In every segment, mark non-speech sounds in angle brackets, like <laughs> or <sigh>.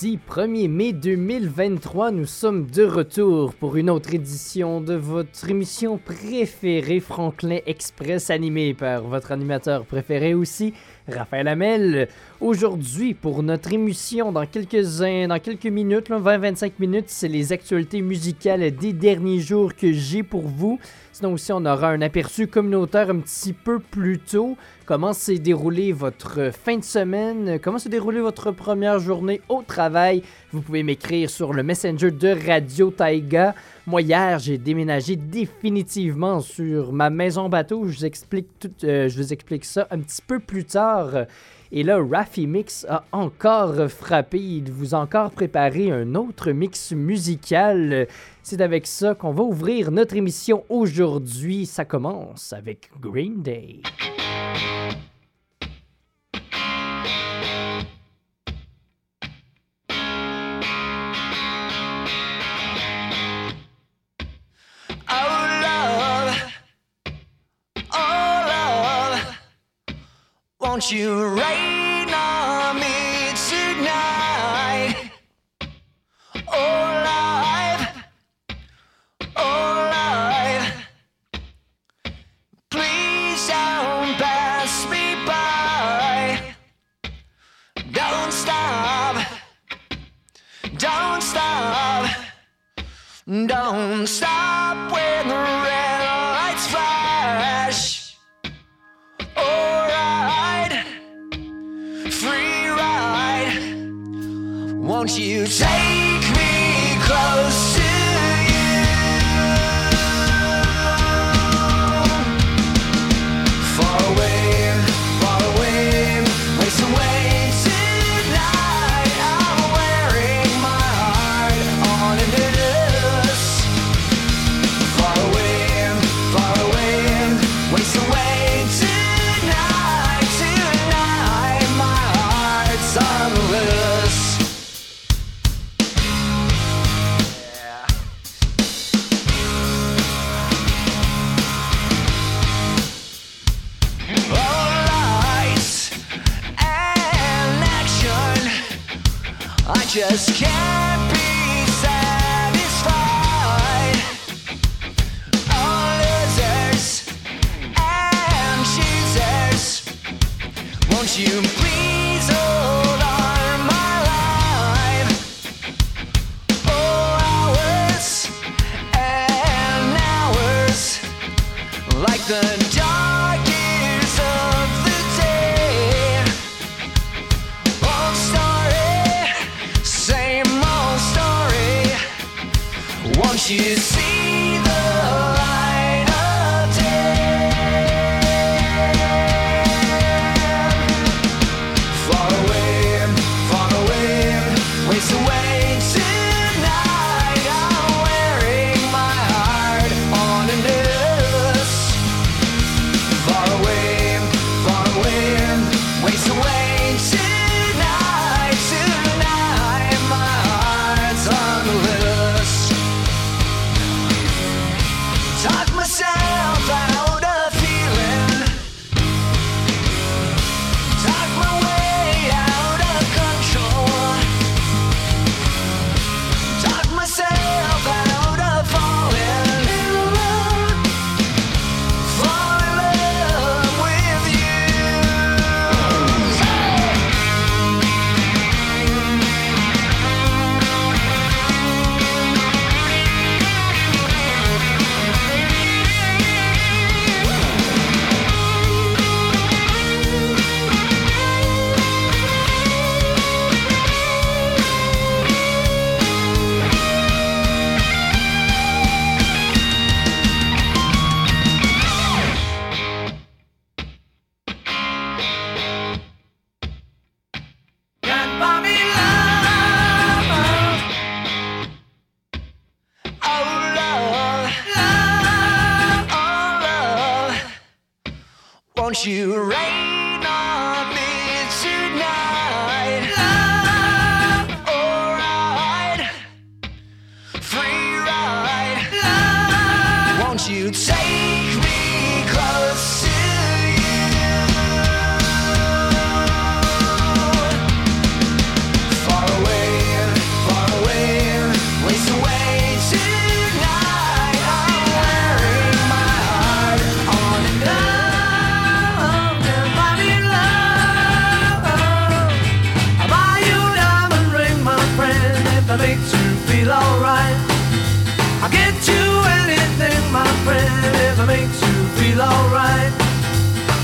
Lundi 1er mai 2023, nous sommes de retour pour une autre édition de votre émission préférée Franklin Express animée par votre animateur préféré aussi, Raphaël Hamel. Aujourd'hui, pour notre émission, dans quelques, dans quelques minutes, 20-25 minutes, c'est les actualités musicales des derniers jours que j'ai pour vous. Sinon aussi, on aura un aperçu communautaire un petit peu plus tôt. Comment s'est déroulé votre fin de semaine? Comment s'est déroulé votre première journée au travail? Vous pouvez m'écrire sur le messenger de Radio Taiga. Moi, hier, j'ai déménagé définitivement sur ma maison bateau. Je vous explique, tout, euh, je vous explique ça un petit peu plus tard. Et là, Raffy Mix a encore frappé. Il vous a encore préparé un autre mix musical. C'est avec ça qu'on va ouvrir notre émission aujourd'hui. Ça commence avec Green Day. Won't you rain on me tonight? Oh life, oh life, please don't pass me by. Don't stop, don't stop. Don't stop You. Take just can't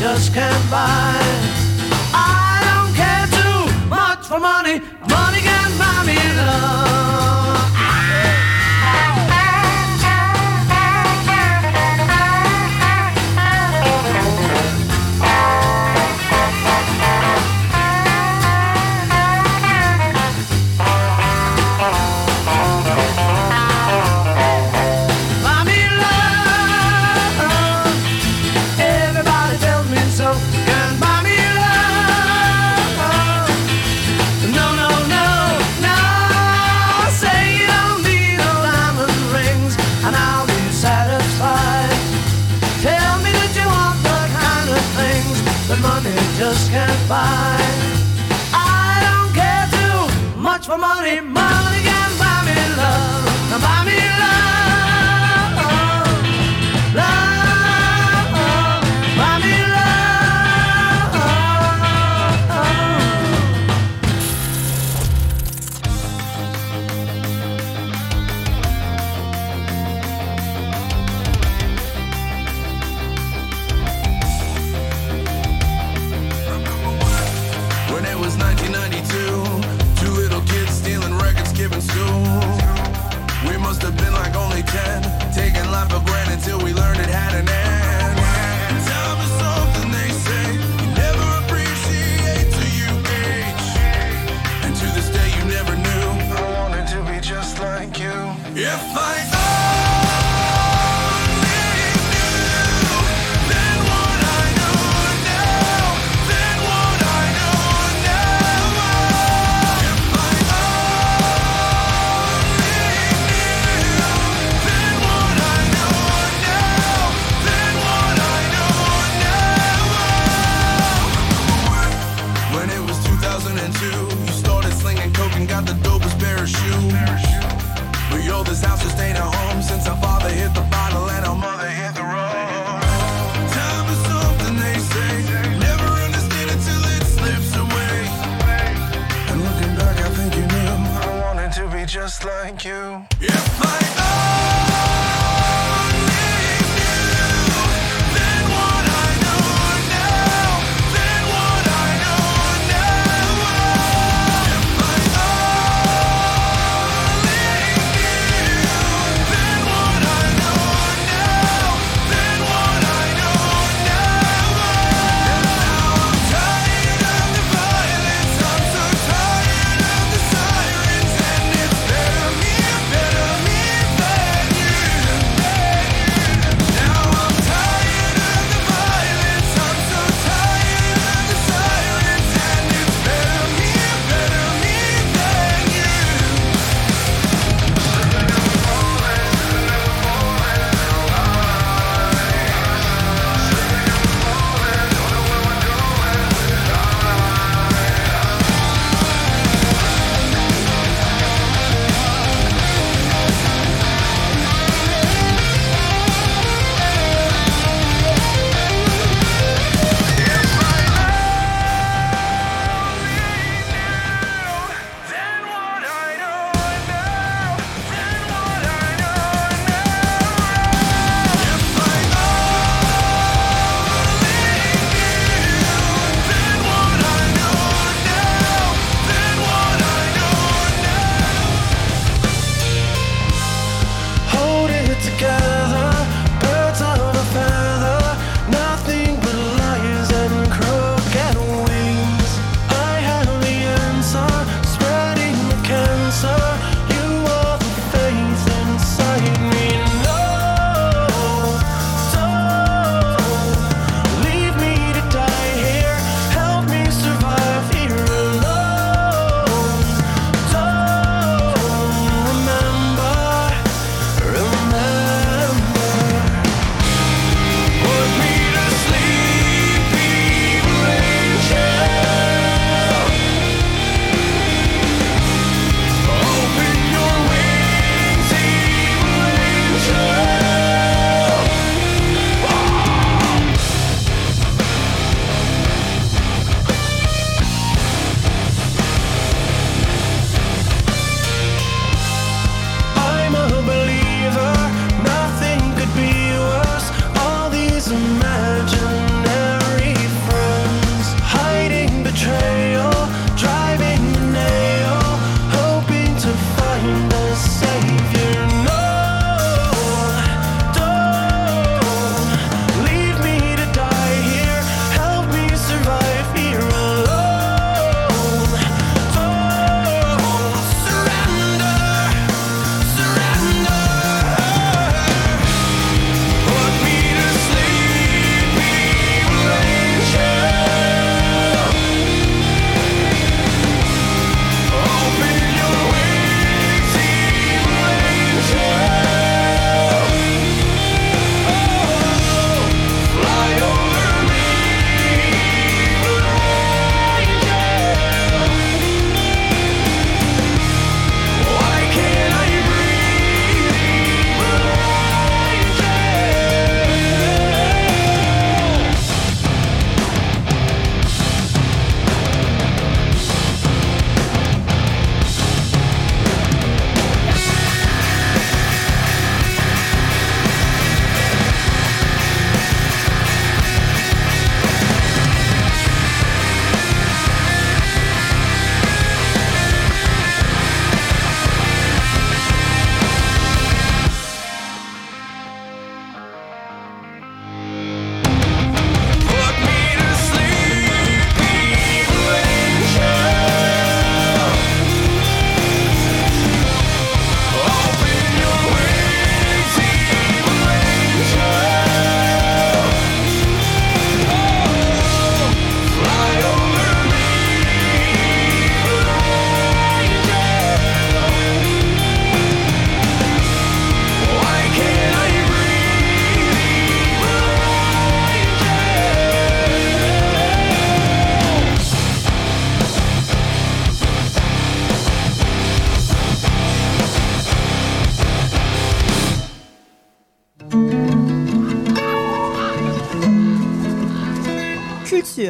just can't buy. I don't care too much for money. Money can buy me love. Money can buy me love, buy me love.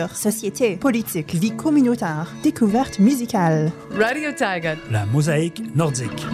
Culture, société, politique, vie communautaire, découverte musicale. Radio Tiger. La mosaïque nordique.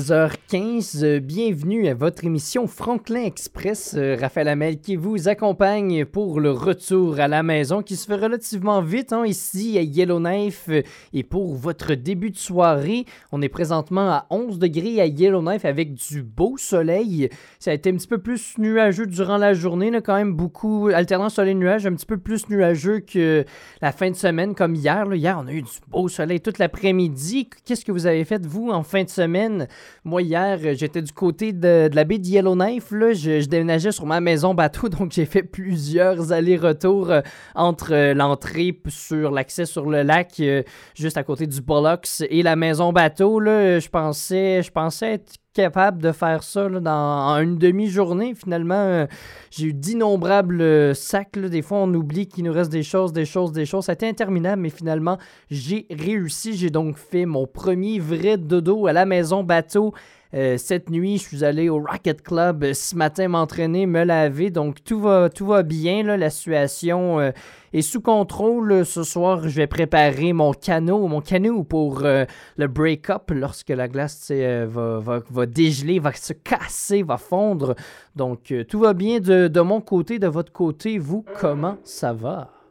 16h15, euh, bienvenue à votre émission Franklin Express. Euh, Raphaël Hamel qui vous accompagne pour le retour à la maison qui se fait relativement vite hein, ici à Yellowknife. Et pour votre début de soirée, on est présentement à 11 degrés à Yellowknife avec du beau soleil. Ça a été un petit peu plus nuageux durant la journée, quand même beaucoup alternant soleil-nuage, un petit peu plus nuageux que la fin de semaine comme hier. Hier, on a eu du beau soleil toute l'après-midi. Qu'est-ce que vous avez fait, vous, en fin de semaine? Moi, hier, j'étais du côté de, la baie de Yellowknife. Là. Je, déménageais sur ma maison bateau, <laughs> donc j'ai fait plusieurs allers-retours euh, entre euh, l'entrée sur l'accès sur le lac, euh, juste à côté du Bollocks, et la maison bateau. Là, je, pensais, je pensais être capable de faire ça dans une demi-journée. Finalement, j'ai eu d'innombrables sacs. Des fois, on oublie qu'il nous reste des choses, des choses, des choses. Ça a été interminable, mais finalement, j'ai réussi. J'ai donc fait mon premier vrai dodo à la maison bateau euh, cette nuit, je suis allé au Rocket Club euh, ce matin m'entraîner, me laver. Donc tout va, tout va bien. la situation euh, est sous contrôle. Ce soir, je vais préparer mon canot, mon canot pour le break-up lorsque la glace va, dégeler, va se casser, va fondre. Donc tout va bien de mon côté, de votre côté. Vous, comment ça va?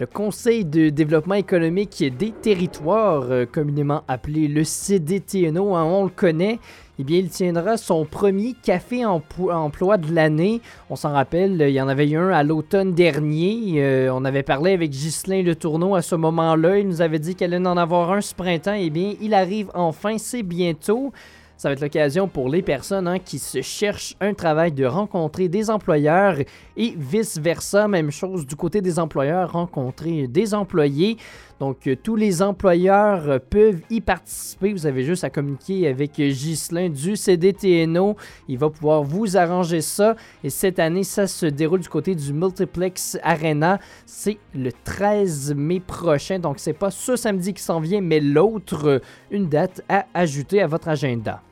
Le Conseil de développement économique des territoires, euh, communément appelé le CDTNO, hein, on le connaît, eh bien, il tiendra son premier café emploi de l'année. On s'en rappelle, il y en avait eu un à l'automne dernier. Euh, on avait parlé avec Ghislain Le Tourneau à ce moment-là. Il nous avait dit qu'elle allait en avoir un ce printemps. Eh bien, il arrive enfin, c'est bientôt. Ça va être l'occasion pour les personnes hein, qui se cherchent un travail de rencontrer des employeurs et vice-versa. Même chose du côté des employeurs, rencontrer des employés. Donc, euh, tous les employeurs euh, peuvent y participer. Vous avez juste à communiquer avec Ghislain du CDTNO. Il va pouvoir vous arranger ça. Et cette année, ça se déroule du côté du Multiplex Arena. C'est le 13 mai prochain. Donc, c'est pas ce samedi qui s'en vient, mais l'autre, euh, une date à ajouter à votre agenda.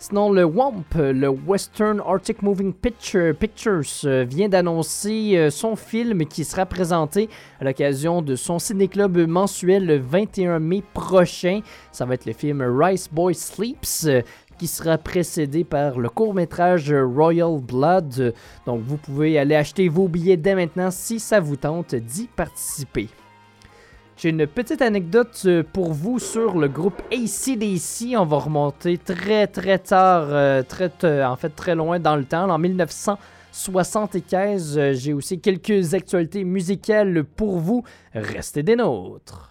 Sinon, le WAMP, le Western Arctic Moving Picture, Pictures, euh, vient d'annoncer euh, son film qui sera présenté à l'occasion de son ciné-club mensuel le 21 mai prochain. Ça va être le film Rice Boy Sleeps. Euh, qui sera précédé par le court-métrage Royal Blood. Donc vous pouvez aller acheter vos billets dès maintenant si ça vous tente d'y participer. J'ai une petite anecdote euh, pour vous sur le groupe ACDC. On va remonter très très tard, euh, très, en fait très loin dans le temps, en 1975. Euh, j'ai aussi quelques actualités musicales pour vous. Restez des nôtres.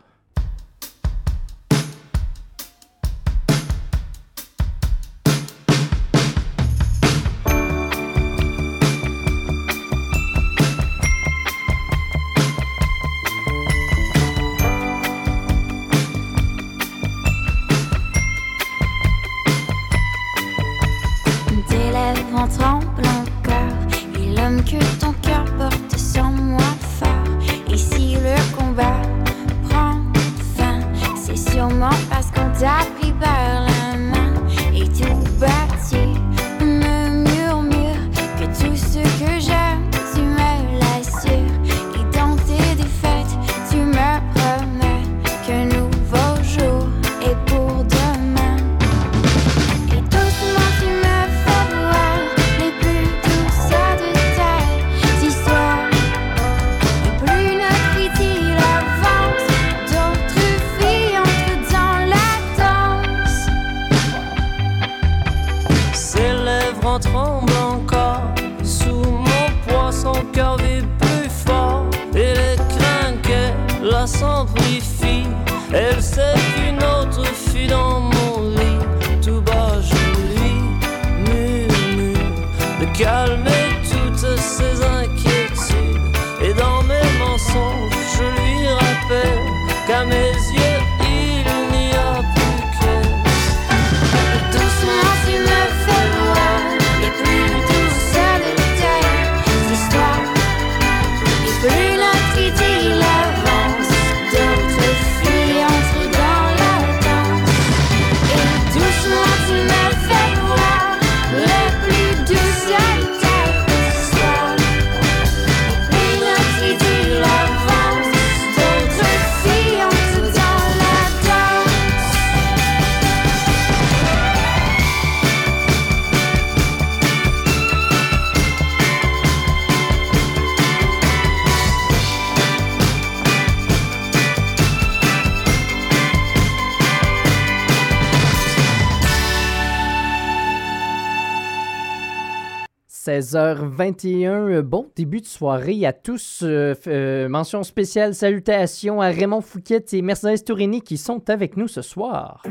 16h21, euh, bon début de soirée à tous. Euh, euh, mention spéciale, salutations à Raymond Fouquet et Mercedes Tourini qui sont avec nous ce soir.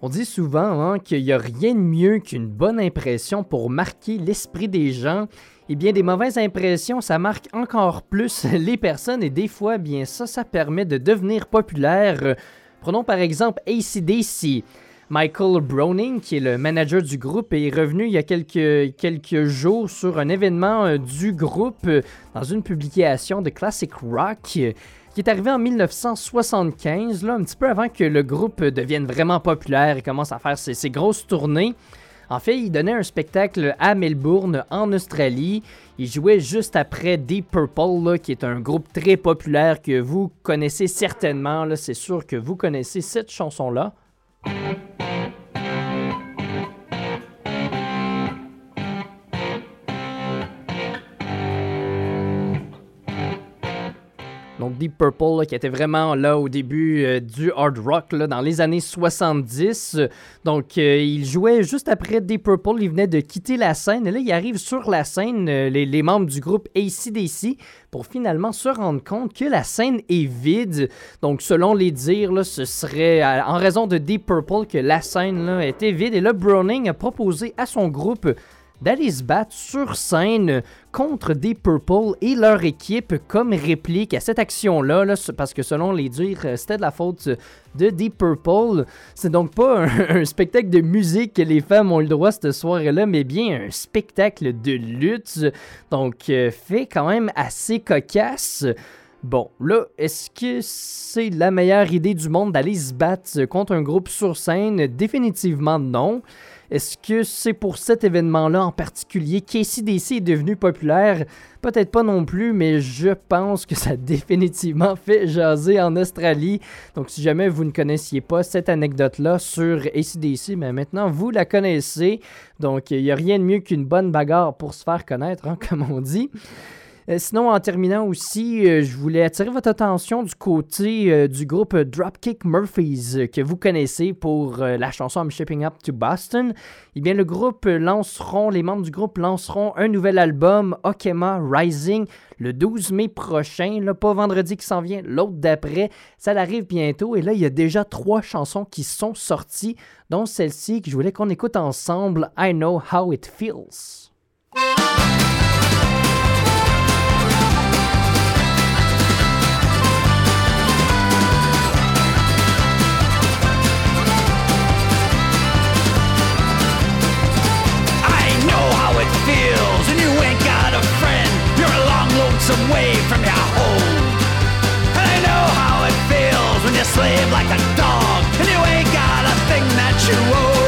On dit souvent hein, qu'il n'y a rien de mieux qu'une bonne impression pour marquer l'esprit des gens. Et bien, des mauvaises impressions, ça marque encore plus <laughs> les personnes et des fois, bien ça, ça permet de devenir populaire. Prenons par exemple ACDC. Michael Browning, qui est le manager du groupe, est revenu il y a quelques, jours sur un événement euh, du groupe euh, dans une publication de Classic Rock euh, qui est arrivé en 1975, là, un petit peu avant que le groupe devienne vraiment populaire et commence à faire ses, ses grosses tournées. En fait, il donnait un spectacle à Melbourne, en Australie. Il jouait juste après Deep Purple, qui est un groupe très populaire que vous connaissez certainement. C'est sûr que vous connaissez cette chanson-là. Thank you. Donc Deep Purple, qui était vraiment là au début euh, du hard rock, dans les années 70. Donc euh, il jouait juste après Deep Purple, il venait de quitter la scène. Et là, il arrive sur la scène, euh, les, membres du groupe ACDC, pour finalement se rendre compte que la scène est vide. Donc selon les dires, ce serait en raison de Deep Purple que la scène était vide. Et là, Browning a proposé à son groupe d'aller se battre sur scène contre Deep Purple et leur équipe comme réplique à cette action-là, là, ce- parce que selon les dires, euh, c'était de la faute de Deep Purple. C'est donc pas un, <laughs> un spectacle de musique que les femmes ont le droit cette soirée-là, mais bien un spectacle de lutte. Donc, euh, fait quand même assez cocasse. Bon, là, est-ce que c'est la meilleure idée du monde d'aller se battre contre un groupe sur scène? Définitivement non. Est-ce que c'est pour cet événement-là en particulier qu'ACDC est devenu populaire? Peut-être pas non plus, mais je pense que ça <laughs> définitivement fait jaser en Australie. Donc si jamais vous ne connaissiez pas cette anecdote-là sur ACDC, mais maintenant vous la connaissez. Donc il n'y a rien de mieux qu'une bonne bagarre pour se faire connaître, hein, <laughs> comme on dit. Euh, sinon, en terminant aussi, euh, je voulais attirer votre attention du côté euh, du groupe Dropkick Murphys que vous connaissez pour la chanson I'm Shipping Up to Boston. Eh bien, le groupe lanceront, les membres du groupe lanceront un nouvel album, Okema Rising, le 12 mai prochain. Là, pas vendredi qui s'en vient, l'autre d'après. Ça arrive bientôt. Et là, il y a déjà trois chansons qui sont sorties, dont celle-ci que je voulais qu'on écoute ensemble, I Know How It Feels. Long, lonesome way from your home. And I know how it feels when you slave like a dog and you ain't got a thing that you owe.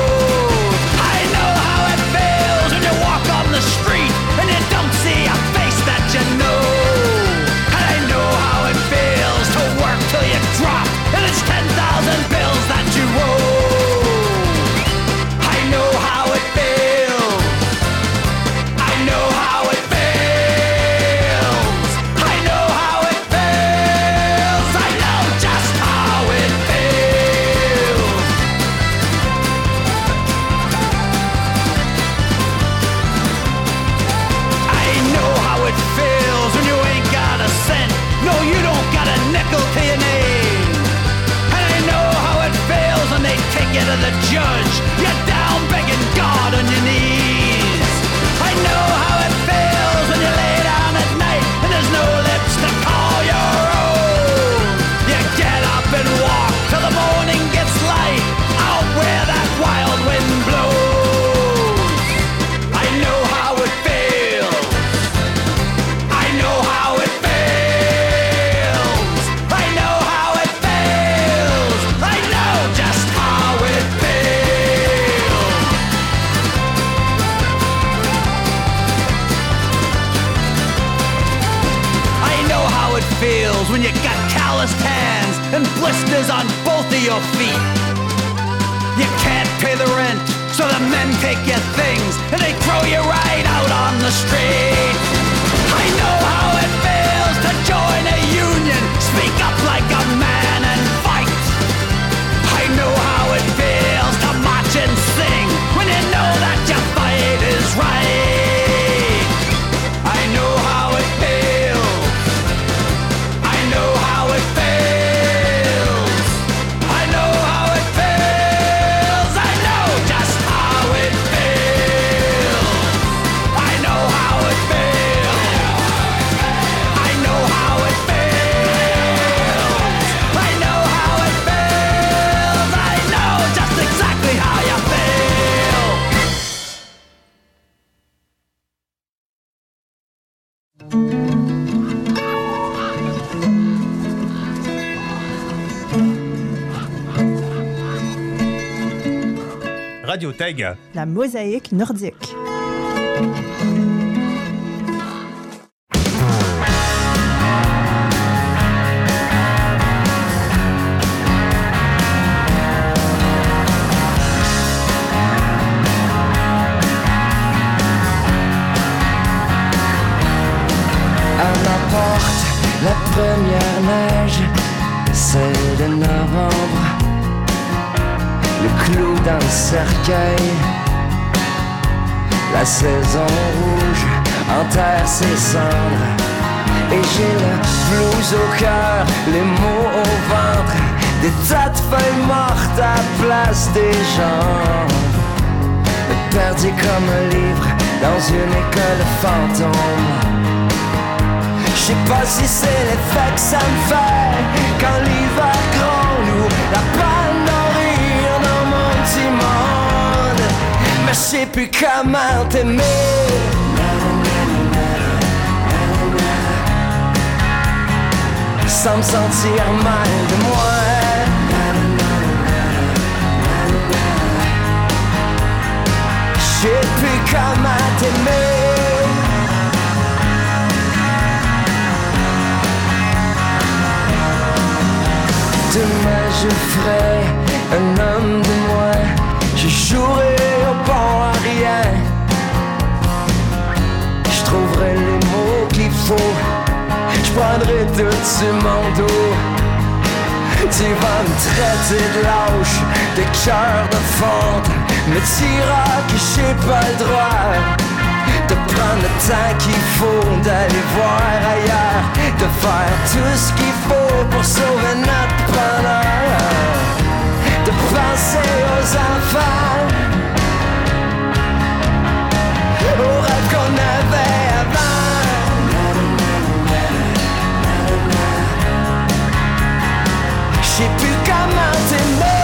Radio. La mosaïque nordique. La saison rouge enterre ses cendres. Et j'ai le blues au cœur, les mots au ventre, des tas de feuilles mortes à place des jambes. Perdu comme un livre dans une école fantôme. Je sais pas si c'est l'effet que ça me fait Quand l'hiver gronde je sais plus comment t'aimer. Sans me sentir mal de moi. Je sais plus comment t'aimer. Demain je ferai un homme de moi Je jouerai au bon à rien Je trouverai les mots qu'il faut. Je prendrai tout sur mon dos. Tu vas me traiter de lâche De cœur de fonte Me diras que j'ai pas le droit de prendre le temps qu'il faut d'aller voir ailleurs, de faire tout ce qu'il faut pour sauver notre bonheur, de penser aux enfants, aux rêves qu'on avait avant. Je sais plus comment t'aimer.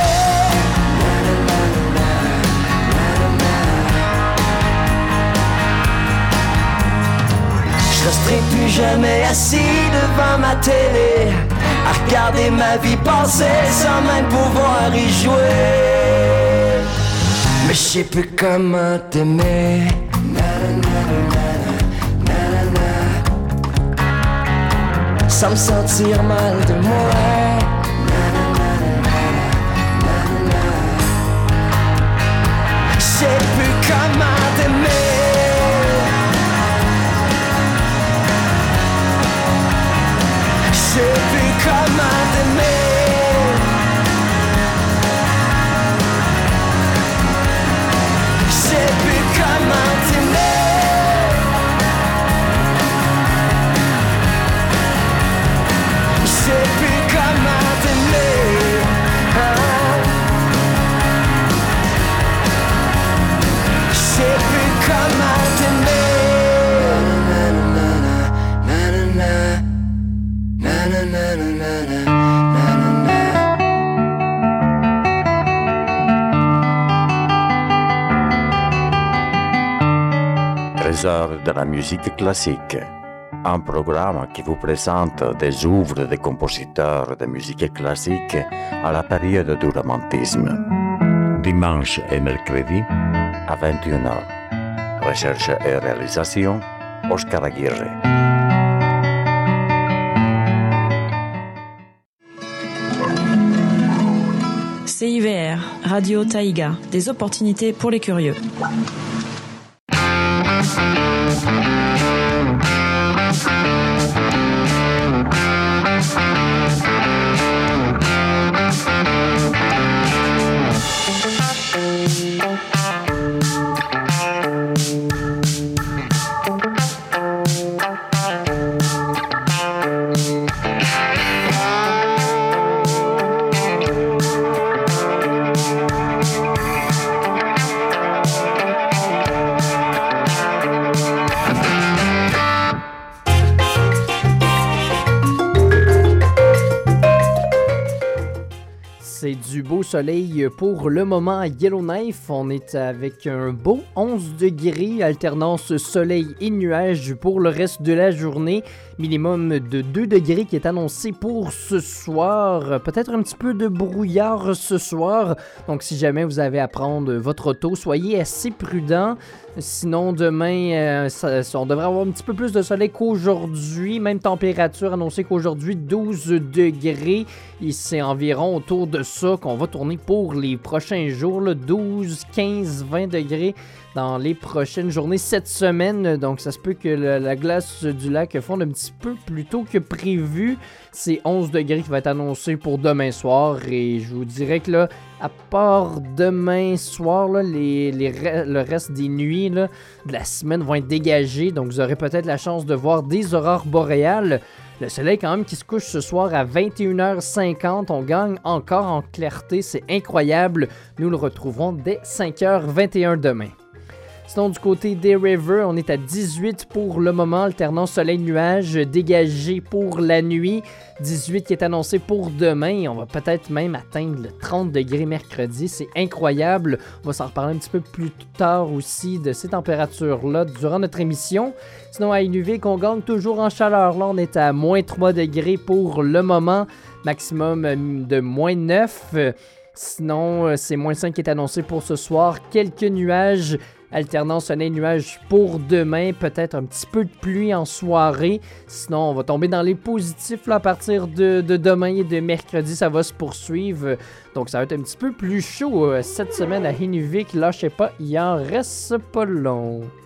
Je resterai plus jamais assis devant ma télé À regarder ma vie passer sans même pouvoir y jouer Mais je sais plus comment t'aimer Sans me sentir mal de moi sais plus comment t'aimer Come on. De la musique classique. Un programme qui vous présente des œuvres de compositeurs de musique classique à la période du romantisme. Dimanche et mercredi à 21h. Recherche et réalisation, Oscar Aguirre. CIVR, Radio Taïga, des opportunités pour les curieux. Soleil pour le moment à Yellowknife. On est avec un beau 11 degrés, alternance soleil et nuages pour le reste de la journée. Minimum de 2 degrés qui est annoncé pour ce soir. Peut-être un petit peu de brouillard ce soir. Donc si jamais vous avez à prendre votre auto, soyez assez prudent. Sinon, demain, euh, on devrait avoir un petit peu plus de soleil qu'aujourd'hui. Même température annoncée qu'aujourd'hui, 12 degrés. Et c'est environ autour de ça qu'on va tourner pour les prochains jours. là. 12, 15, 20 degrés dans les prochaines journées cette semaine. Donc, ça se peut que la glace du lac fonde un petit peu plus tôt que prévu. C'est 11 degrés qui va être annoncé pour demain soir. Et je vous dirais que là, à part demain soir, les, les le reste des nuits de la semaine vont être dégagées. Donc, vous aurez peut-être la chance de voir des aurores boréales. Le soleil, quand même, qui se couche ce soir à 21h50. On gagne encore en clarté. C'est incroyable. Nous le retrouverons dès 5h21 demain. Sinon, du côté des Rivers, on est à 18 pour le moment, alternant soleil-nuage dégagé pour la nuit. 18 qui est annoncé pour demain. On va peut-être même atteindre le 30 degrés mercredi. C'est incroyable. On va s'en reparler un petit peu plus tard aussi de ces températures-là durant notre émission. Sinon, à Inuvik, on gagne toujours en chaleur. Là, on est à moins 3 degrés pour le moment. Maximum euh, de moins 9. Euh, Sinon, euh, c'est moins 5 qui est annoncé pour ce soir. Quelques nuages alternant soleil-nuage pour demain. Peut-être un petit peu de pluie en soirée. Sinon, on va tomber dans les positifs à partir de, de demain et de mercredi. Ça va se poursuivre. Donc, ça va être un petit peu plus chaud euh, cette semaine à Hinuvik. Lâchez pas, il en reste pas long. «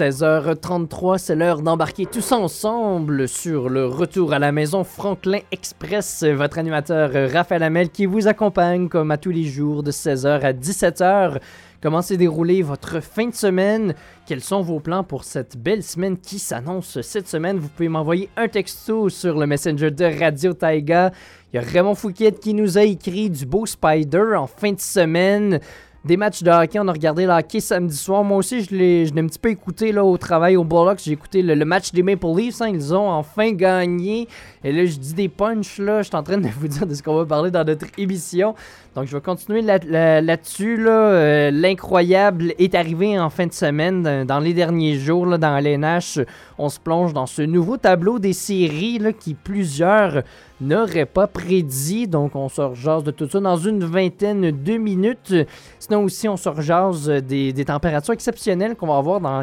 16h33, c'est l'heure d'embarquer tous ensemble sur le retour à la maison Franklin Express. Votre animateur Raphaël Hamel qui vous accompagne comme à tous les jours de 16h à 17h. Comment s'est déroulée votre fin de semaine? Quels sont vos plans pour cette belle semaine qui s'annonce cette semaine? Vous pouvez m'envoyer un texto sur le messenger de Radio Taiga. Il y a Raymond Fouquet qui nous a écrit du beau Spider en fin de semaine. Des matchs de hockey, on a regardé le hockey samedi soir. Moi aussi, je l'ai je un petit peu écouté là, au travail au Bollocks. J'ai écouté le, le match des Maple Leafs. hein. ils ont enfin gagné. Et là, je dis des punchs. Là, je suis en train de <laughs> vous dire de ce qu'on va parler dans notre émission. Donc, je vais continuer là- là- là-dessus. Là, Euh, L'incroyable est arrivé en fin de semaine. Dans- les derniers jours, là, dans l'NH, on se plonge dans ce nouveau tableau des séries là, qui plusieurs n'auraient pas prédit. Donc, on se rejase de tout ça dans une vingtaine de minutes. Sinon aussi, on se rejase des, des températures exceptionnelles qu'on va avoir dans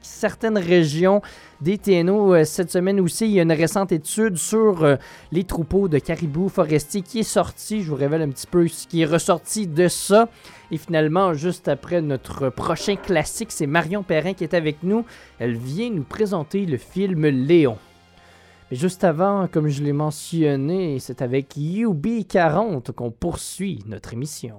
certaines régions des euh, cette semaine aussi. Il y a une récente étude sur euh, les troupeaux de caribous forestiers qui est sortie. Je vous révèle un petit peu ce qui est ressorti de ça. Et finalement, juste après notre prochain classique, c'est Marion Perrin qui est avec nous. Elle vient nous présenter le film Léon. Mais juste avant, comme je l'ai mentionné, c'est avec UB40 qu'on poursuit notre émission.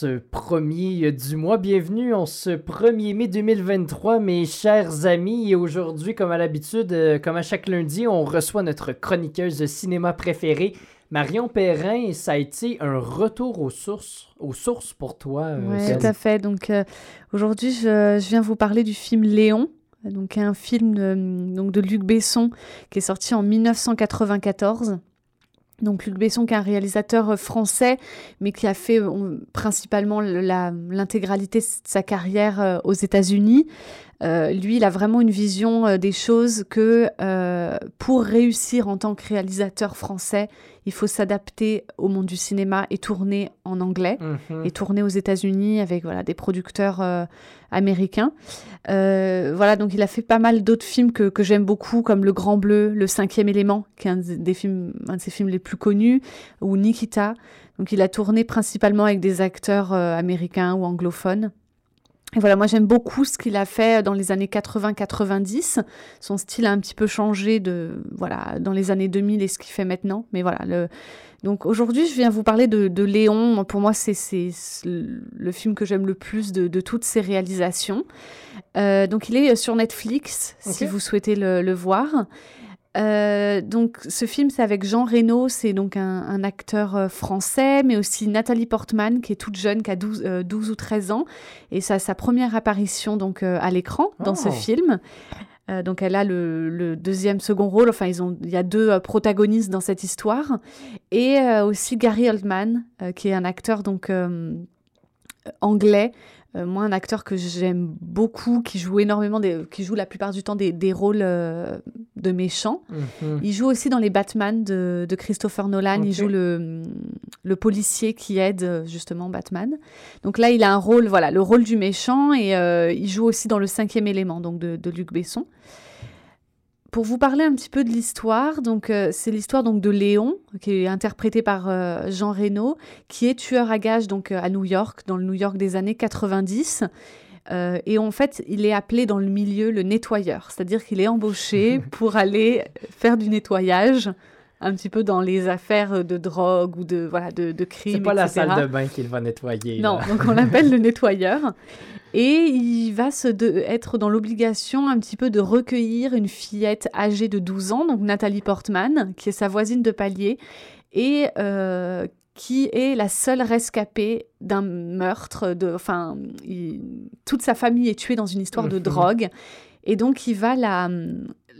Ce premier du mois. Bienvenue en ce 1er mai 2023, mes chers amis. Et aujourd'hui, comme à l'habitude, euh, comme à chaque lundi, on reçoit notre chroniqueuse de cinéma préférée, Marion Perrin. Et ça a été un retour aux sources, aux sources pour toi. euh, Oui, tout à fait. Donc euh, aujourd'hui, je, je viens vous parler du film Léon, donc un film de, donc de Luc Besson qui est sorti en 1994. Donc Luc Besson, qui est un réalisateur euh, français, mais qui a fait euh, principalement l'intégralité de sa carrière euh, aux États-Unis. Euh, lui, il a vraiment une vision euh, des choses que euh, pour réussir en tant que réalisateur français, il faut s'adapter au monde du cinéma et tourner en anglais Mhm. et tourné aux États-Unis avec voilà des producteurs euh, américains. Voilà, donc il a fait pas mal d'autres films que, que j'aime beaucoup, comme Le Grand Bleu, Le Cinquième Élément, qui est un des films, un de ses films les plus connus, ou Nikita. Donc il a tourné principalement avec des acteurs américains ou anglophones. Et voilà, moi j'aime beaucoup ce qu'il a fait dans les années 80-90. Son style a un petit peu changé de voilà dans les années 2000 et ce qu'il fait maintenant. Mais voilà, le, donc aujourd'hui, je viens vous parler de, de Léon. Pour moi, c'est le film que j'aime le plus de, de toutes ses réalisations. Euh, donc il est sur Netflix, si vous souhaitez le, le voir. Euh, donc ce film, c'est avec Jean Reno, c'est donc un, un acteur euh, français, mais aussi Nathalie Portman, qui est toute jeune, qui a 12, euh, 12 ou 13 ans. Et ça, sa première apparition donc euh, à l'écran dans ce Oh. film. Donc elle a le, le deuxième second rôle. Enfin, ils ont, il y a deux protagonistes dans cette histoire, et aussi Gary Oldman, qui est un acteur donc anglais. Euh, moi, un acteur que j'aime beaucoup, qui joue énormément, des, qui joue la plupart du temps des, des rôles euh, de méchants. Mhm. Il joue aussi dans les Batman de, de Christopher Nolan. Il joue le, le policier qui aide euh, justement Batman. Donc là, il a un rôle, voilà, le rôle du méchant et euh, il joue aussi dans le cinquième élément, donc de, de Luc Besson. Pour vous parler un petit peu de l'histoire, donc euh, c'est l'histoire donc de Léon qui est interprété par euh, Jean Reno, qui est tueur à gages donc euh, à New York, dans le New York des années 90. Euh, et en fait, il est appelé dans le milieu le nettoyeur, c'est-à-dire qu'il est embauché <laughs> pour aller faire du nettoyage, un petit peu dans les affaires de drogue ou de voilà de, de crime. C'est pas la salle de bain qu'il va nettoyer. Non, là. donc on l'appelle le <laughs> nettoyeur. Et il va se de- être dans l'obligation un petit peu de recueillir une fillette âgée de 12 ans, donc Nathalie Portman, qui est sa voisine de palier, et euh, qui est la seule rescapée d'un meurtre. De, enfin, il- toute sa famille est tuée dans une histoire de Mhm. drogue. Et donc, il va la,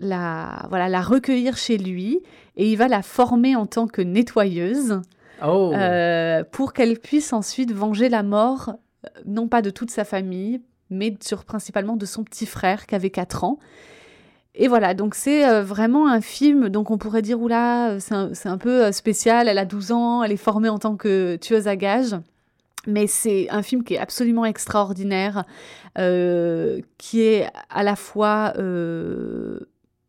la, voilà, la recueillir chez lui et il va la former en tant que nettoyeuse Oh! euh, pour qu'elle puisse ensuite venger la mort, euh, non pas de toute sa famille, mais sur, principalement de son petit frère qui avait 4 ans. Et voilà, donc c'est euh, vraiment un film, donc on pourrait dire, oula, c'est un, un peu spécial, elle a 12 ans, elle est formée en tant que tueuse à gages. Mais c'est un film qui est absolument extraordinaire, euh, qui est à la fois... euh,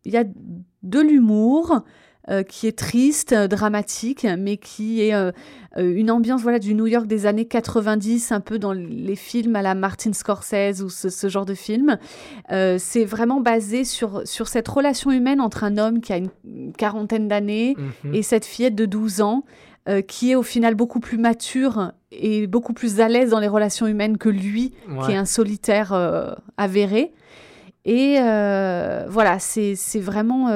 Il y a de l'humour, euh, qui est triste, euh, dramatique, mais qui est euh, une ambiance voilà, du New York des années 90, un peu dans les films à la Martin Scorsese ou ce, ce genre de film. C'est vraiment basé sur, sur cette relation humaine entre un homme qui a une quarantaine d'années Mhm. et cette fillette de 12 ans. qui est au final beaucoup plus mature et beaucoup plus à l'aise dans les relations humaines que lui, qui est un solitaire avéré. Et voilà, c'est c'est vraiment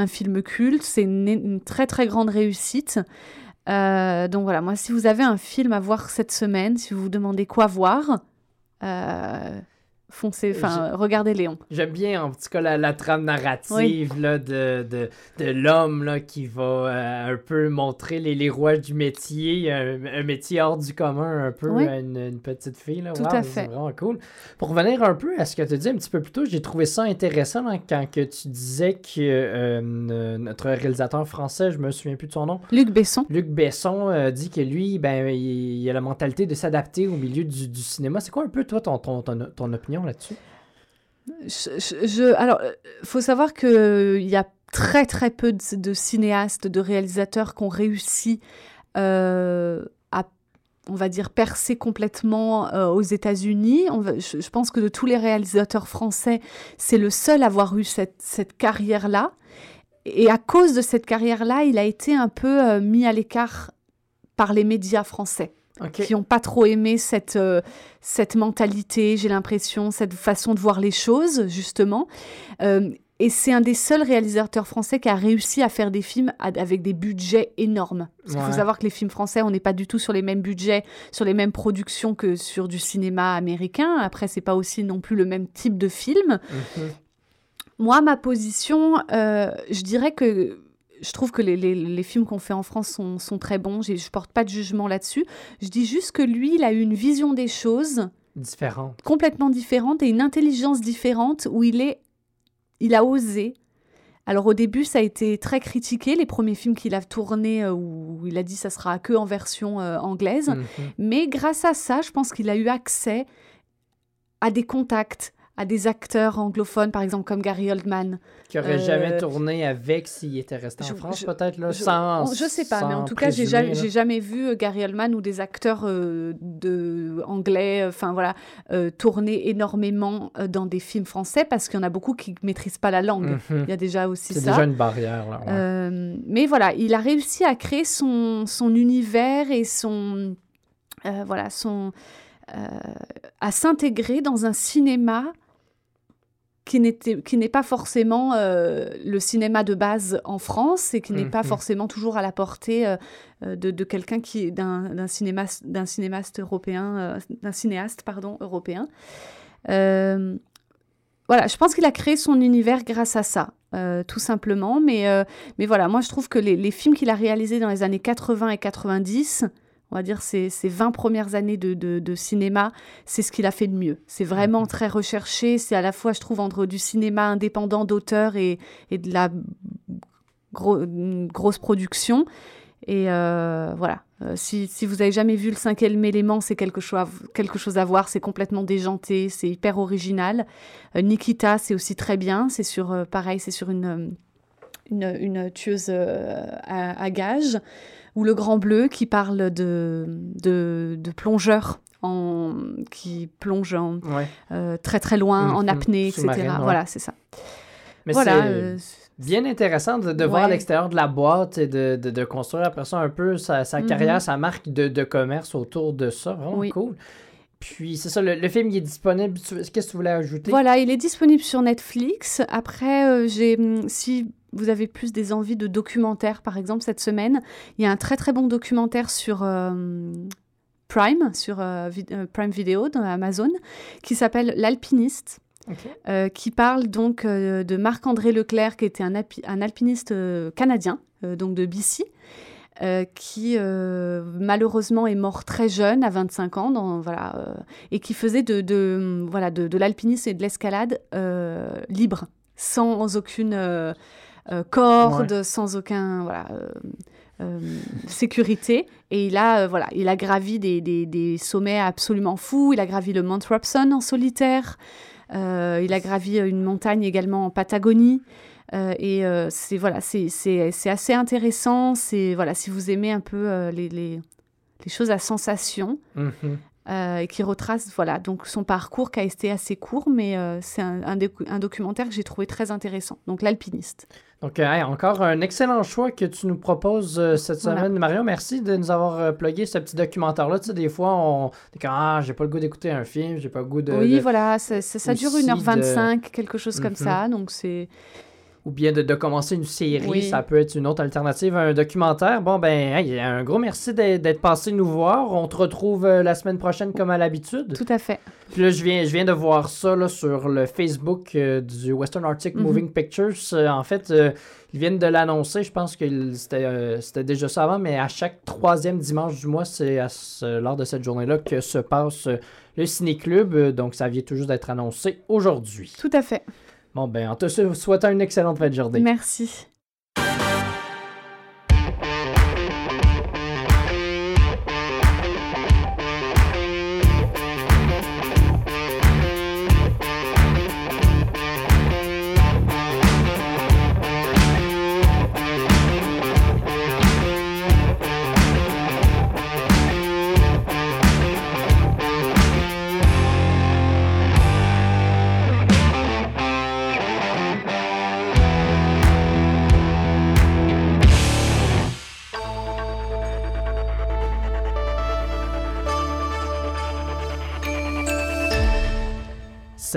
un film culte, c'est une, très très grande réussite. Euh, donc voilà, moi si vous avez un film à voir cette semaine, si vous vous demandez quoi voir, euh, foncez, enfin regardez Léon. J'aime bien en tout cas la, la trame narrative là, de, de, de l'homme qui va euh, un peu montrer les, les rouages du métier, un, un métier hors du commun un peu Oui. une, une petite fille. Là. Tout Wow, à C'est fait. vraiment cool. Pour revenir un peu à ce que tu dis un petit peu plus tôt, j'ai trouvé ça intéressant là, quand que tu disais que euh, euh, notre réalisateur français, je me souviens plus de son nom, Luc Besson. Luc Besson euh, dit que lui, ben, il, il a la mentalité de s'adapter au milieu du, du cinéma. C'est quoi un peu toi ton, ton, ton, ton opinion là-dessus? Je, je- alors, euh, faut savoir qu'il y a très très peu de, cinéastes, de réalisateurs qui ont réussi euh, à, on va dire, percer complètement euh, aux États-Unis. Je, pense que de tous les réalisateurs français, c'est le seul à avoir eu cette, cette carrière-là. Et à cause de cette carrière-là, il a été un peu euh, mis à l'écart par les médias français. Qui n'ont pas trop aimé cette, euh, cette mentalité, j'ai l'impression, cette façon de voir les choses, justement. Euh, et c'est un des seuls réalisateurs français qui a réussi à faire des films avec des budgets énormes. Parce qu'il Ouais. faut savoir que les films français, on n'est pas du tout sur les mêmes budgets, sur les mêmes productions que sur du cinéma américain. Après, c'est pas aussi non plus le même type de film. Mhm. Moi, ma position, euh, je dirais que je trouve que les, les- les films qu'on fait en France sont, sont très bons. Je porte pas de jugement là-dessus. Je dis juste que lui, il a eu une vision des choses Différent. complètement différente et une intelligence différente où il est, il a osé. Alors au début, ça a été très critiqué, les premiers films qu'il a tournés euh, où il a dit ça sera que en version euh, anglaise. Mhm. Mais grâce à ça, je pense qu'il a eu accès à des contacts, à des acteurs anglophones, par exemple comme Gary Oldman. Qui aurait Euh, jamais tourné avec s'il était resté en France, peut-être, là, Je, sans. je sais pas, mais en tout cas, j'ai jamais, jamais vu euh, Gary Oldman ou des acteurs euh, de anglais, euh, enfin voilà, euh, tourner énormément euh, dans des films français parce qu'il y en a beaucoup qui maîtrisent pas la langue. Mhm. Il y a déjà aussi C'est ça. déjà une barrière, là. ouais. Euh, mais voilà, il a réussi à créer son, son univers et son euh, voilà son euh, à s'intégrer dans un cinéma qui n'est pas forcément euh, le cinéma de base en France et qui n'est pas Mhm. forcément toujours à la portée euh, euh, de, de quelqu'un qui d'un cinéaste d'un cinéaste européen euh, d'un cinéaste pardon européen. Voilà, je pense qu'il a créé son univers grâce à ça, tout simplement. Mais, mais voilà, moi je trouve que les, les films qu'il a réalisés dans les années 80 et 90, on va dire ces, ces 20 premières années de, de- de cinéma, c'est ce qu'il a fait de mieux. C'est vraiment très recherché. C'est à la fois, je trouve, entre du cinéma indépendant d'auteur et, et de la grosse production. Et euh, voilà, Euh, si, si vous avez jamais vu le cinquième élément, c'est quelque chose, à, quelque chose à voir. C'est complètement déjanté, c'est hyper original. Euh, Nikita, c'est aussi très bien. C'est sur, pareil, c'est sur une, une, une tueuse à, à gages. Ou Le Grand Bleu, qui parle de, de, de plongeurs en, qui plongent en, Ouais. euh, très très loin, en Mhm. apnée, etc. Ouais. Voilà, c'est ça. Mais voilà. c'est euh, bien intéressant de, de voir à Ouais. l'extérieur de la boîte et de, de, de construire après ça un peu sa, sa Mhm. carrière, sa marque de, de commerce autour de ça. Vraiment Oui. cool. Puis c'est ça, le, le film il est disponible. Qu'est-ce que tu voulais ajouter? Voilà, il est disponible sur Netflix. Après, euh, j'ai, hum, si vous avez plus des envies de documentaires, par exemple, cette semaine, il y a un très très bon documentaire sur euh, Prime, sur euh, vi- euh, Prime Video, dans Amazon, qui s'appelle L'Alpiniste. Euh, qui parle donc de Marc-André Leclerc, qui était un, alpiniste canadien, donc de BC, euh, qui euh, malheureusement est mort très jeune, à 25 ans, dans, voilà, euh, et qui faisait de, de, voilà, de, de l'alpinisme et de l'escalade libre, sans aucune euh, corde, sans aucun voilà, euh, euh, sécurité. Et il a, euh, voilà, il a gravi des, des, des sommets absolument fous. Il a gravi le Mount Robson en solitaire. Il a gravi une montagne également en Patagonie. Et c'est voilà, c'est assez intéressant. C'est voilà, si vous aimez un peu les, les, les choses à sensation Mhm. euh, et qui retrace voilà donc son parcours qui a été assez court, mais euh, c'est un, un docu- un documentaire que j'ai trouvé très intéressant. Donc l'alpiniste. Donc, euh, hey, encore un excellent choix que tu nous proposes euh, cette Voilà. semaine. Mario, merci de nous avoir euh, plugué ce petit documentaire-là. Tu sais, des fois, on est comme Ah, j'ai pas le goût d'écouter un film, j'ai pas le goût de. oui, de- voilà, ça, ça, ça dure aussi 1h25, quelque chose comme Mhm. ça. Donc c'est Ou bien de, de commencer une série, Oui. ça peut être une autre alternative à un documentaire. Bon, ben, hey, un gros merci d'être passé nous voir. On te retrouve euh, la semaine prochaine comme à l'habitude. tout à fait. Puis là, je viens, je viens de voir ça là, sur le Facebook euh, du Western Arctic Mhm. Moving Pictures. Euh, en fait, euh, ils viennent de l'annoncer. Je pense que c'était déjà ça avant, mais à chaque troisième dimanche du mois, c'est à ce- lors de cette journée-là que se passe le ciné-club. Donc, ça vient juste d'être annoncé aujourd'hui. Tout à fait. Bon, ben, en te souhaitant une excellente fin de journée. Merci.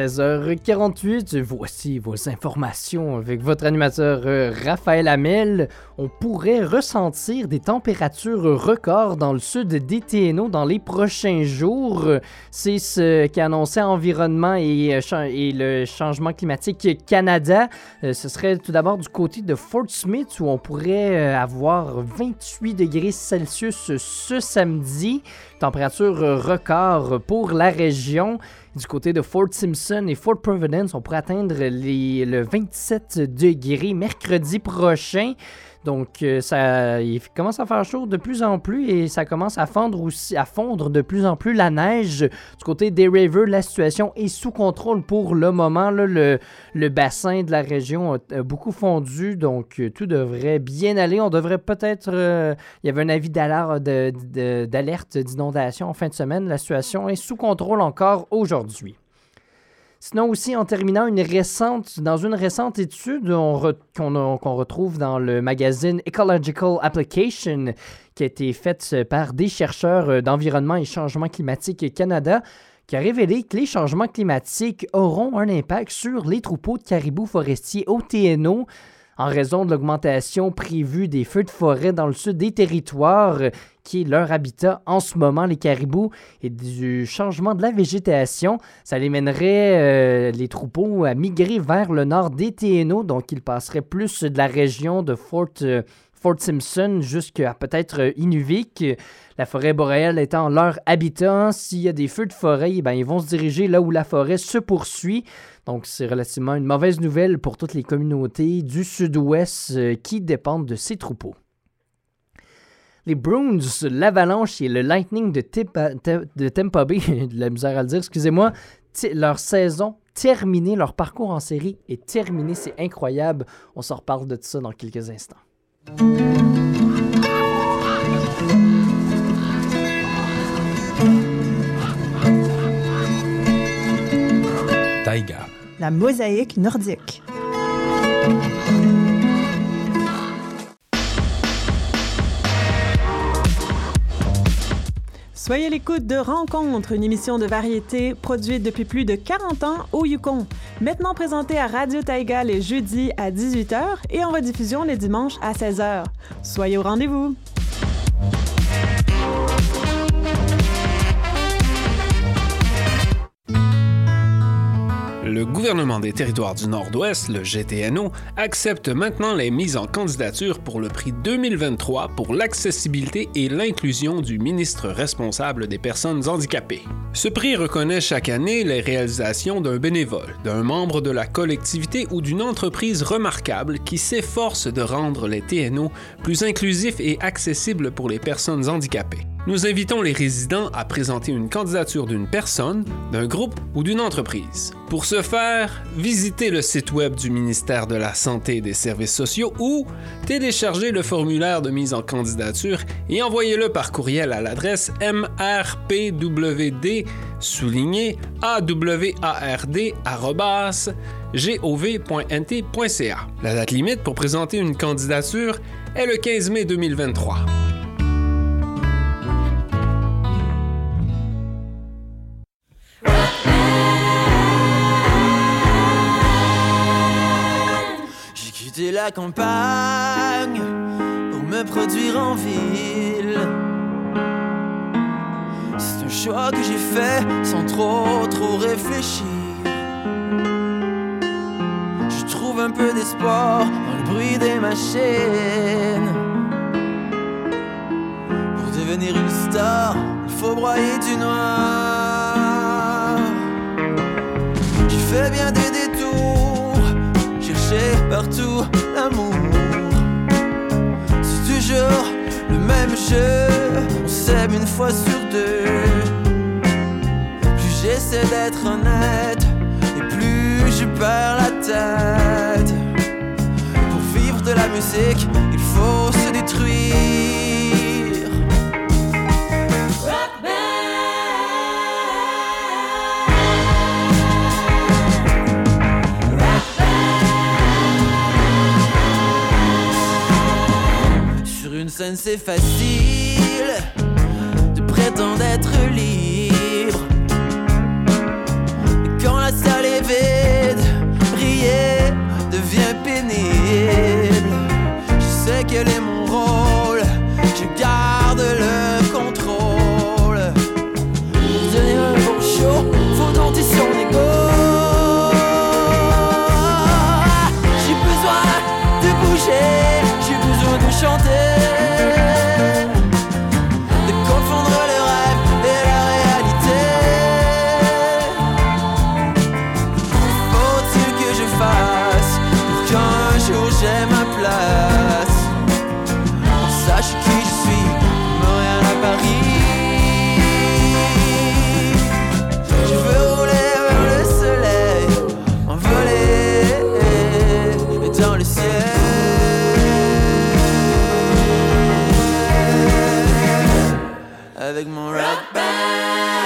16h48, voici vos informations avec votre animateur euh, Raphaël Hamel. On pourrait ressentir des températures records dans le sud des TNO dans les prochains jours. C'est ce qu'a annoncé Environnement et, euh, et, le Changement climatique Canada. Euh, ce serait tout d'abord du côté de Fort Smith où on pourrait avoir 28 degrés Celsius ce samedi. Température record pour la région. Du côté de Fort Simpson et Fort Providence, on pourrait atteindre les, le 27 degrés mercredi prochain. Donc, euh, ça, il commence à faire chaud de plus en plus et ça commence à fondre aussi, à fondre de plus en plus la neige. Du côté des rivers, la situation est sous contrôle pour le moment. le, le, bassin de la région a, beaucoup fondu, donc euh, tout devrait bien aller. On devrait peut-être. Euh, il y avait un avis d'alerte d'inondation en fin de semaine. La situation est sous contrôle encore aujourd'hui. Sinon aussi, en terminant, une récente, dans une récente étude qu'on retrouve dans le magazine Ecological Application, qui a été faite par des chercheurs euh, d'environnement et changement climatique Canada, qui a révélé que les changements climatiques auront un impact sur les troupeaux de caribous forestiers au TNO en raison de l'augmentation prévue des feux de forêt dans le sud des territoires, qui est leur habitat en ce moment, les caribous, et du changement de la végétation. Ça les mènerait, euh, les troupeaux, à migrer vers le nord des TNO, donc ils passeraient plus de la région de Fort, euh, Simpson jusqu'à peut-être euh, Inuvik. La forêt boréale étant leur habitat, s'il y a des feux de forêt, ben, ils vont se diriger là où la forêt se poursuit. Donc, c'est relativement une mauvaise nouvelle pour toutes les communautés du sud-ouest euh, qui dépendent de ces troupeaux. Les Bruins, l'Avalanche et le Lightning de, Tampa Bay, <laughs> de la misère à le dire, excusez-moi, leur saison terminée, leur parcours en série est terminé, c'est incroyable. On s'en reparle de ça dans quelques instants. La mosaïque nordique. Soyez l'écoute de Rencontre, une émission de variété produite depuis plus de 40 ans au Yukon. Maintenant présentée à Radio Taïga les jeudis à 18h et en rediffusion les dimanches à 16h. Soyez au rendez-vous! Le gouvernement des territoires du Nord-Ouest, le GTNO, accepte maintenant les mises en candidature pour le prix 2023 pour l'accessibilité et l'inclusion du ministre responsable des personnes handicapées. Ce prix reconnaît chaque année les réalisations d'un bénévole, d'un membre de la collectivité ou d'une entreprise remarquable qui s'efforce de rendre les TNO plus inclusifs et accessibles pour les personnes handicapées. Nous invitons les résidents à présenter une candidature d'une personne, d'un groupe ou d'une entreprise. Pour ce faire, visitez le site web du ministère de la Santé et des Services sociaux ou téléchargez le formulaire de mise en candidature et envoyez-le par courriel à l'adresse mrpwd souligné award.gov.nt.ca. La date limite pour présenter une candidature est le 15 mai 2023. La campagne pour me produire en ville. C'est un choix que j'ai fait sans trop trop réfléchir. Je trouve un peu d'espoir dans le bruit des machines. Pour devenir une star, il faut broyer du noir. J'ai fait bien des partout l'amour. C'est toujours le même jeu, on s'aime une fois sur deux. Plus j'essaie d'être honnête, et plus je perds la tête. Pour vivre de la musique, il faut se détruire. c'est facile de prétendre être libre. Quand la salle est vide, rier devient pénible. Je sais quel est mon rôle. avec mon rock band.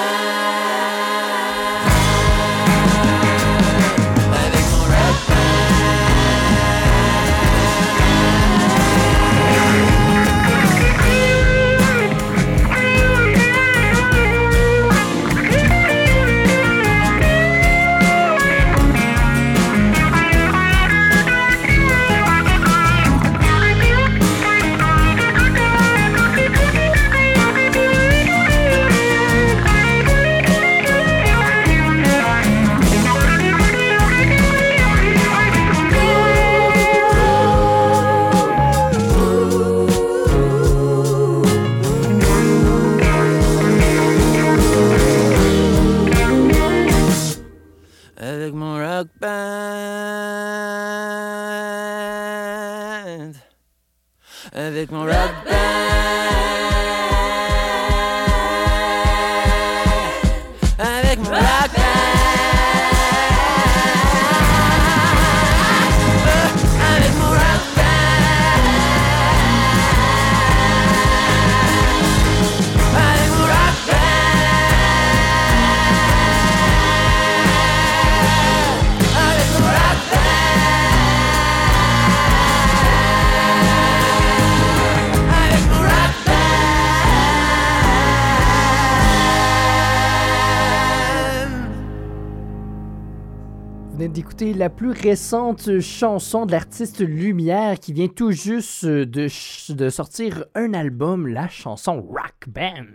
La plus récente chanson de l'artiste Lumière qui vient tout juste de, ch- de sortir un album, la chanson Rock Band.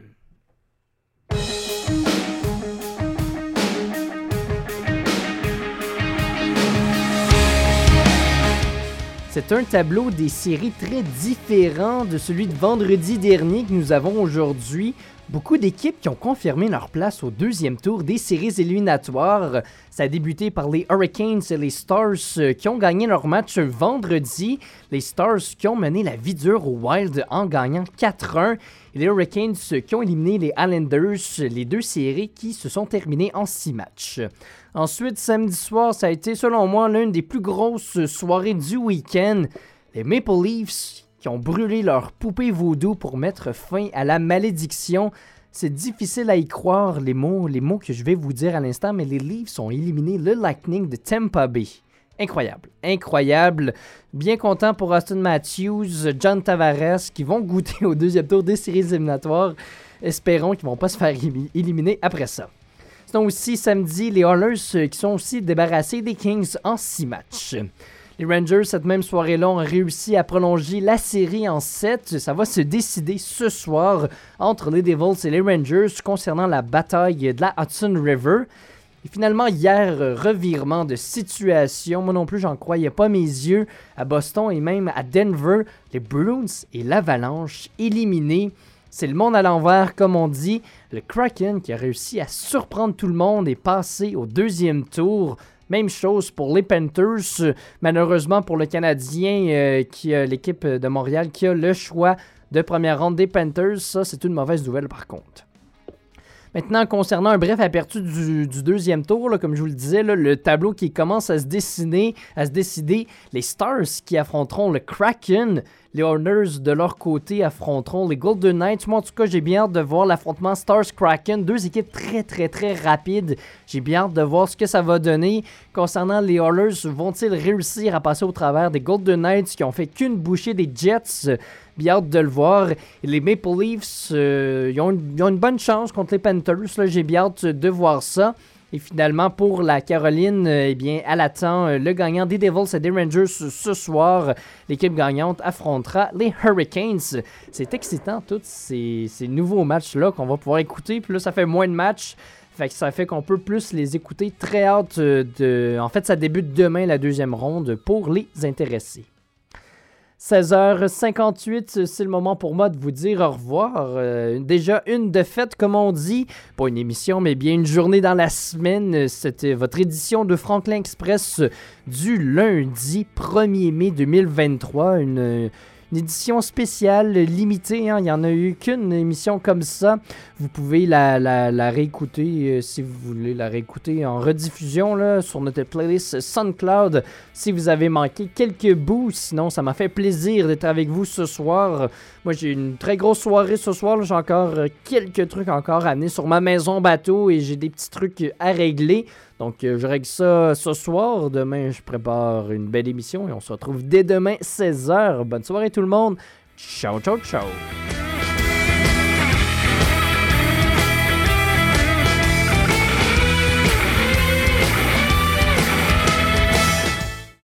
C'est un tableau des séries très différent de celui de vendredi dernier que nous avons aujourd'hui. Beaucoup d'équipes qui ont confirmé leur place au deuxième tour des séries éliminatoires. Ça a débuté par les Hurricanes et les Stars euh, qui ont gagné leur match vendredi. Les Stars qui ont mené la vie dure au Wild en gagnant 4-1. Et les Hurricanes qui ont éliminé les Islanders, les deux séries qui se sont terminées en 6 matchs. Ensuite, samedi soir, ça a été selon moi l'une des plus grosses soirées du week-end. Les Maple Leafs qui ont brûlé leur poupée voodoo pour mettre fin à la malédiction. C'est difficile à y croire les mots, les mots que je vais vous dire à l'instant, mais les Leafs ont éliminé le Lightning de Tampa Bay. Incroyable, incroyable. Bien content pour Austin Matthews, John Tavares qui vont goûter <laughs> au deuxième tour des séries éliminatoires. Espérons qu'ils vont pas se faire éli- éliminer après ça. Sinon aussi samedi, les Oilers euh, qui sont aussi débarrassés des Kings en 6 matchs. Les Rangers, cette même soirée-là, ont réussi à prolonger la série en 7. Ça va se décider ce soir entre les Devils et les Rangers concernant la bataille de la Hudson River. Et finalement, hier, revirement de situation. Moi non plus, j'en croyais pas mes yeux. À Boston et même à Denver, les Bruins et l'Avalanche éliminés. C'est le monde à l'envers, comme on dit. Le Kraken qui a réussi à surprendre tout le monde et passer au deuxième tour. Même chose pour les Panthers. Malheureusement pour le Canadien, euh, qui l'équipe de Montréal qui a le choix de première ronde des Panthers. Ça, c'est une mauvaise nouvelle par contre. Maintenant, concernant un bref aperçu du, deuxième tour, comme je vous le disais, le tableau qui commence à se dessiner, à se décider, les Stars qui affronteront le Kraken, les Horners de leur côté affronteront les Golden Knights. Moi, en tout cas, j'ai bien hâte de voir l'affrontement Stars-Kraken, deux équipes très, très, très rapides. J'ai bien hâte de voir ce que ça va donner. Concernant les Oilers, vont-ils réussir à passer au travers des Golden Knights qui ont fait qu'une bouchée des Jets? Bien hâte de le voir. Les Maple Leafs, euh, ils, ont une, ont une bonne chance contre les Panthers. J'ai bien hâte de voir ça. Et finalement, pour la Caroline, euh, eh bien, elle attend euh, le gagnant des Devils et des Rangers ce soir. L'équipe gagnante affrontera les Hurricanes. C'est excitant, tous ces, ces nouveaux matchs-là qu'on va pouvoir écouter. Puis là, ça fait moins de matchs. Fait que ça fait qu'on peut plus les écouter. Très hâte de... En fait, ça débute demain, la deuxième ronde, pour les intéressés. 16h58, c'est le moment pour moi de vous dire au revoir. Euh, déjà une de fête, comme on dit. Pas une émission, mais bien une journée dans la semaine. C'était votre édition de Franklin Express du lundi 1er mai 2023. Une, une édition spéciale, limitée. hein. Il n'y en a eu qu'une émission comme ça. Vous pouvez la, réécouter euh, si vous voulez la réécouter en rediffusion là, sur notre playlist SoundCloud si vous avez manqué quelques bouts. Sinon, ça m'a fait plaisir d'être avec vous ce soir. Moi, j'ai une très grosse soirée ce soir. J'ai encore euh, quelques trucs encore à amener sur ma maison bateau et j'ai des petits trucs à régler. Donc, euh, je règle ça ce soir. Demain, je prépare une belle émission et on se retrouve dès demain, 16h. Bonne soirée tout le monde. Ciao, ciao, ciao.